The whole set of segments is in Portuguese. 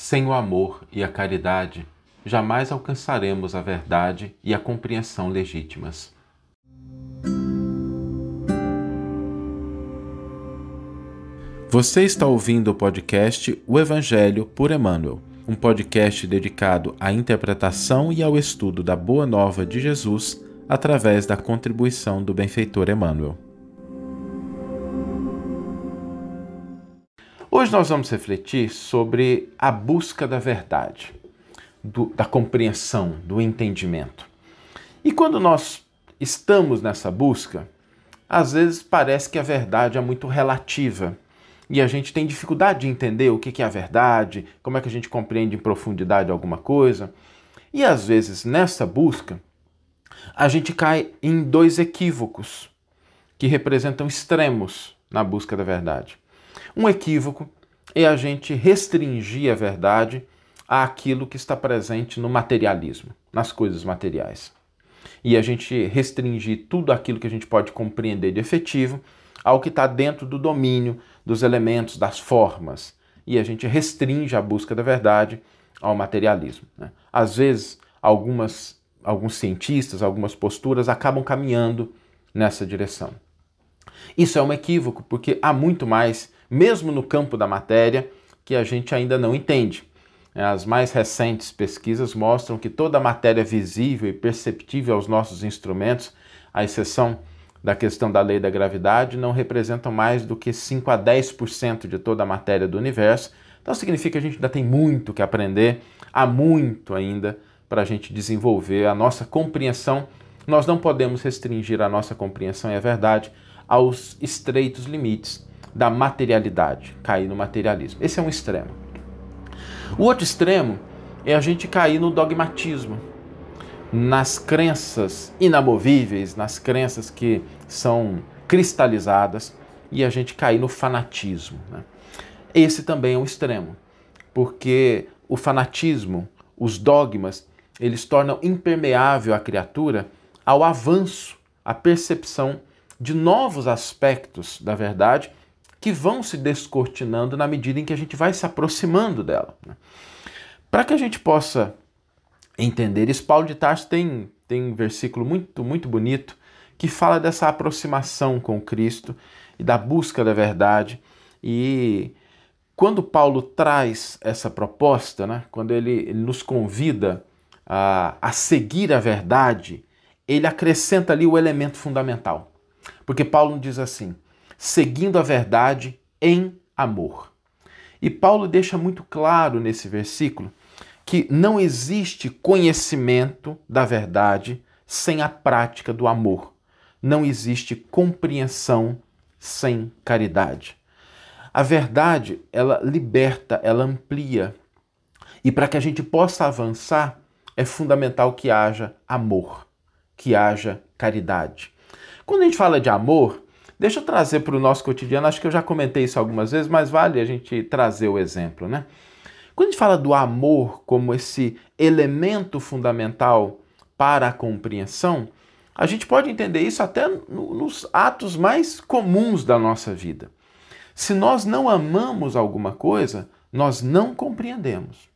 Sem o amor e a caridade, jamais alcançaremos a verdade e a compreensão legítimas. Você está ouvindo o podcast O Evangelho por Emmanuel, um podcast dedicado à interpretação e ao estudo da Boa Nova de Jesus através da contribuição do benfeitor Emmanuel. Hoje nós vamos refletir sobre a busca da verdade, do, da compreensão, do entendimento. E quando nós estamos nessa busca, às vezes parece que a verdade é muito relativa e a gente tem dificuldade de entender o que é a verdade, como é que a gente compreende em profundidade alguma coisa. E às vezes nessa busca, a gente cai em dois equívocos que representam extremos na busca da verdade. Um equívoco é a gente restringir a verdade àquilo que está presente no materialismo, nas coisas materiais. E a gente restringir tudo aquilo que a gente pode compreender de efetivo ao que está dentro do domínio dos elementos, das formas. E a gente restringe a busca da verdade ao materialismo. Né? Às vezes, algumas, alguns cientistas, algumas posturas acabam caminhando nessa direção. Isso é um equívoco, porque há muito mais mesmo no campo da matéria, que a gente ainda não entende. É, as mais recentes pesquisas mostram que toda a matéria visível e perceptível aos nossos instrumentos, à exceção da questão da lei da gravidade, não representam mais do que 5 a 10% de toda a matéria do universo. Então significa que a gente ainda tem muito que aprender, há muito ainda para a gente desenvolver a nossa compreensão. Nós não podemos restringir a nossa compreensão, é verdade, aos estreitos limites da materialidade, cair no materialismo. Esse é um extremo. O outro extremo é a gente cair no dogmatismo, nas crenças inamovíveis, nas crenças que são cristalizadas e a gente cair no fanatismo. Né? Esse também é um extremo, porque o fanatismo, os dogmas, eles tornam impermeável a criatura ao avanço, à percepção de novos aspectos da verdade que vão se descortinando na medida em que a gente vai se aproximando dela. Né? Para que a gente possa entender isso, Paulo de Tarso tem, tem um versículo muito, muito bonito que fala dessa aproximação com Cristo e da busca da verdade. E quando Paulo traz essa proposta, né, quando ele, ele nos convida a, a seguir a verdade, ele acrescenta ali o elemento fundamental. Porque Paulo diz assim: seguindo a verdade em amor. E Paulo deixa muito claro nesse versículo que não existe conhecimento da verdade sem a prática do amor. Não existe compreensão sem caridade. A verdade, ela liberta, ela amplia. E para que a gente possa avançar, é fundamental que haja amor, que haja caridade. Quando a gente fala de amor, Deixa eu trazer para o nosso cotidiano, acho que eu já comentei isso algumas vezes, mas vale a gente trazer o exemplo, né? Quando a gente fala do amor como esse elemento fundamental para a compreensão, a gente pode entender isso até no, nos atos mais comuns da nossa vida. Se nós não amamos alguma coisa, nós não compreendemos.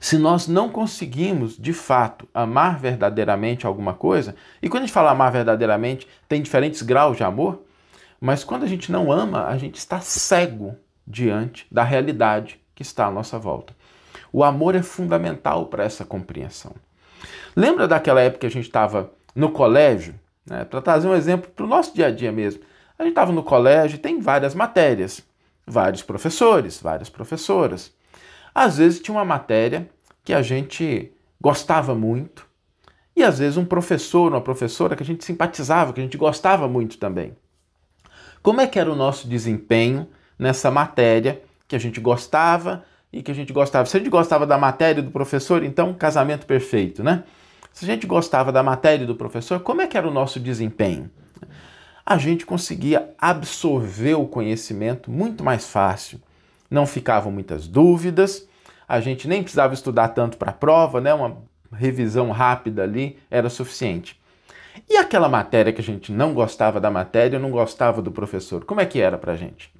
Se nós não conseguimos, de fato, amar verdadeiramente alguma coisa, e quando a gente fala amar verdadeiramente, tem diferentes graus de amor, mas quando a gente não ama, a gente está cego diante da realidade que está à nossa volta. O amor é fundamental para essa compreensão. Lembra daquela época que a gente estava no colégio? Né? Para trazer um exemplo para o nosso dia a dia mesmo. A gente estava no colégio tem várias matérias, vários professores, várias professoras. Às vezes tinha uma matéria que a gente gostava muito, e às vezes um professor, uma professora que a gente simpatizava, que a gente gostava muito também. Como é que era o nosso desempenho nessa matéria que a gente gostava e que a gente gostava? Se a gente gostava da matéria do professor, então casamento perfeito, né? Se a gente gostava da matéria do professor, como é que era o nosso desempenho? A gente conseguia absorver o conhecimento muito mais fácil não ficavam muitas dúvidas, a gente nem precisava estudar tanto para a prova, né? uma revisão rápida ali era suficiente. E aquela matéria que a gente não gostava da matéria, não gostava do professor, como é que era para a gente?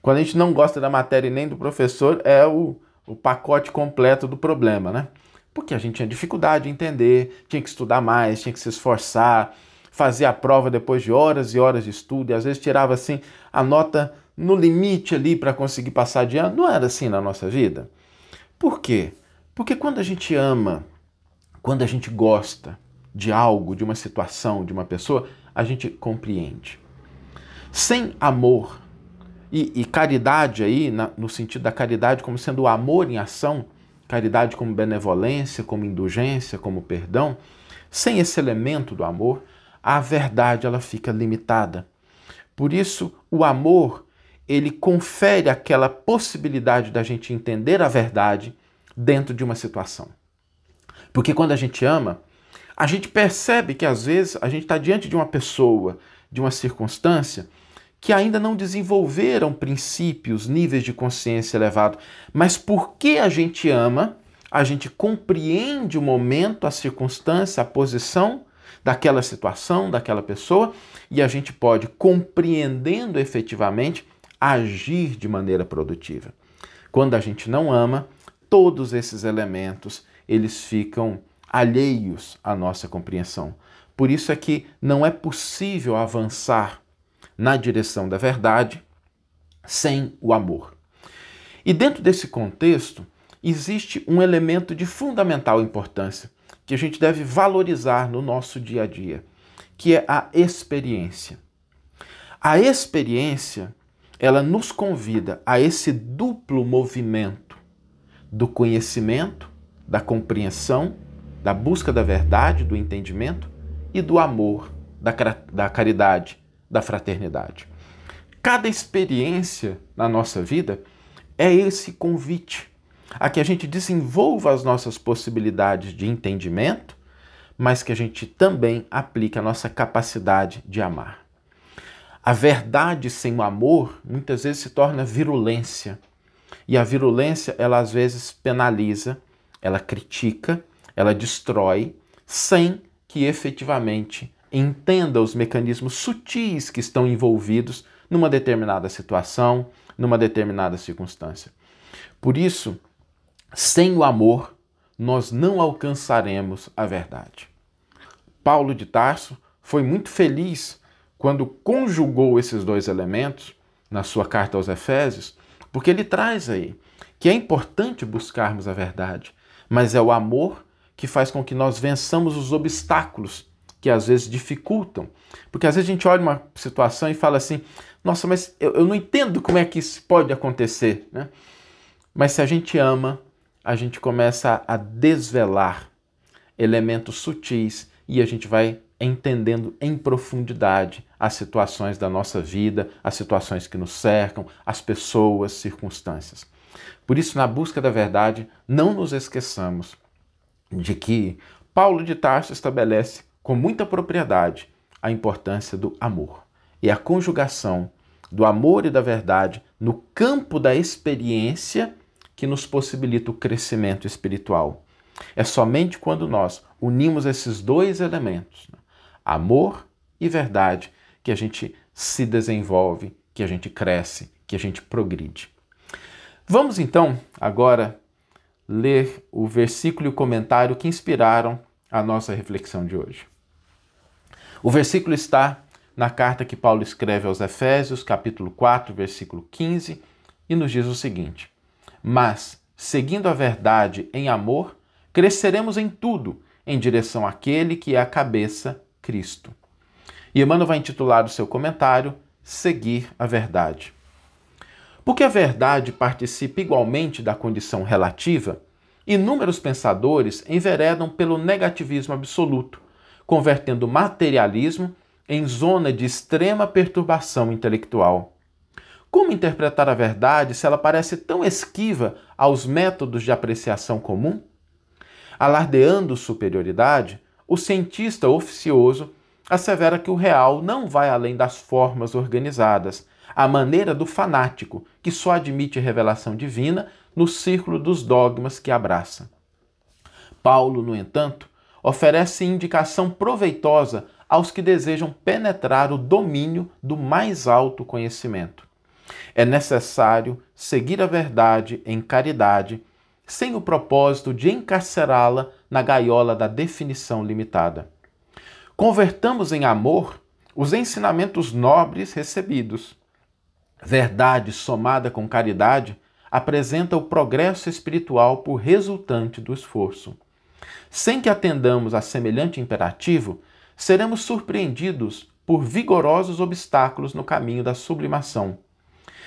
Quando a gente não gosta da matéria e nem do professor, é o, o pacote completo do problema, né? Porque a gente tinha dificuldade de entender, tinha que estudar mais, tinha que se esforçar, fazer a prova depois de horas e horas de estudo, e às vezes tirava assim a nota no limite ali para conseguir passar de ano. Não era assim na nossa vida. Por quê? Porque quando a gente ama, quando a gente gosta de algo, de uma situação, de uma pessoa, a gente compreende. Sem amor e, e caridade aí, na, no sentido da caridade como sendo o amor em ação, caridade como benevolência, como indulgência, como perdão, sem esse elemento do amor, a verdade ela fica limitada. Por isso, o amor ele confere aquela possibilidade da gente entender a verdade dentro de uma situação. Porque quando a gente ama, a gente percebe que às vezes a gente está diante de uma pessoa, de uma circunstância, que ainda não desenvolveram princípios, níveis de consciência elevado, mas porque a gente ama, a gente compreende o momento, a circunstância, a posição daquela situação, daquela pessoa, e a gente pode, compreendendo efetivamente, agir de maneira produtiva. Quando a gente não ama, todos esses elementos, eles ficam alheios à nossa compreensão. Por isso é que não é possível avançar na direção da verdade sem o amor. E dentro desse contexto, existe um elemento de fundamental importância que a gente deve valorizar no nosso dia a dia, que é a experiência. A experiência ela nos convida a esse duplo movimento do conhecimento, da compreensão, da busca da verdade, do entendimento e do amor, da, da caridade, da fraternidade. Cada experiência na nossa vida é esse convite a que a gente desenvolva as nossas possibilidades de entendimento, mas que a gente também aplique a nossa capacidade de amar. A verdade sem o amor muitas vezes se torna virulência. E a virulência, ela às vezes penaliza, ela critica, ela destrói, sem que efetivamente entenda os mecanismos sutis que estão envolvidos numa determinada situação, numa determinada circunstância. Por isso, sem o amor, nós não alcançaremos a verdade. Paulo de Tarso foi muito feliz quando conjugou esses dois elementos na sua carta aos Efésios, porque ele traz aí que é importante buscarmos a verdade, mas é o amor que faz com que nós vençamos os obstáculos que às vezes dificultam. Porque às vezes a gente olha uma situação e fala assim: nossa, mas eu, eu não entendo como é que isso pode acontecer. Né? Mas se a gente ama, a gente começa a desvelar elementos sutis e a gente vai entendendo em profundidade as situações da nossa vida, as situações que nos cercam, as pessoas, circunstâncias. Por isso, na busca da verdade, não nos esqueçamos de que Paulo de Tarso estabelece com muita propriedade a importância do amor e a conjugação do amor e da verdade no campo da experiência que nos possibilita o crescimento espiritual. É somente quando nós unimos esses dois elementos, né, amor e verdade, que a gente se desenvolve, que a gente cresce, que a gente progride. Vamos então agora ler o versículo e o comentário que inspiraram a nossa reflexão de hoje. O versículo está na carta que Paulo escreve aos Efésios, capítulo 4, versículo 15, e nos diz o seguinte: Mas, seguindo a verdade em amor, cresceremos em tudo em direção àquele que é a cabeça, Cristo. E Emmanuel vai intitular o seu comentário Seguir a Verdade. Porque a verdade participa igualmente da condição relativa, inúmeros pensadores enveredam pelo negativismo absoluto, convertendo o materialismo em zona de extrema perturbação intelectual. Como interpretar a verdade se ela parece tão esquiva aos métodos de apreciação comum? Alardeando superioridade, o cientista oficioso assevera que o real não vai além das formas organizadas, à maneira do fanático, que só admite revelação divina no círculo dos dogmas que abraça. Paulo, no entanto, oferece indicação proveitosa aos que desejam penetrar o domínio do mais alto conhecimento. É necessário seguir a verdade em caridade sem o propósito de encarcerá-la na gaiola da definição limitada. Convertamos em amor os ensinamentos nobres recebidos. Verdade somada com caridade apresenta o progresso espiritual por resultante do esforço. Sem que atendamos a semelhante imperativo, seremos surpreendidos por vigorosos obstáculos no caminho da sublimação.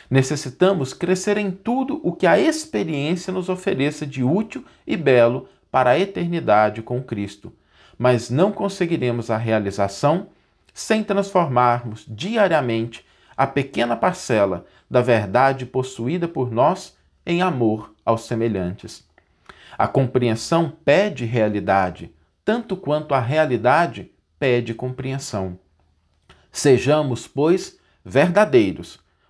Necessitamos crescer em tudo o que a experiência nos ofereça de útil e belo para a eternidade com Cristo, mas não conseguiremos a realização sem transformarmos diariamente a pequena parcela da verdade possuída por nós em amor aos semelhantes. A compreensão pede realidade, tanto quanto a realidade pede compreensão. Sejamos, pois, verdadeiros,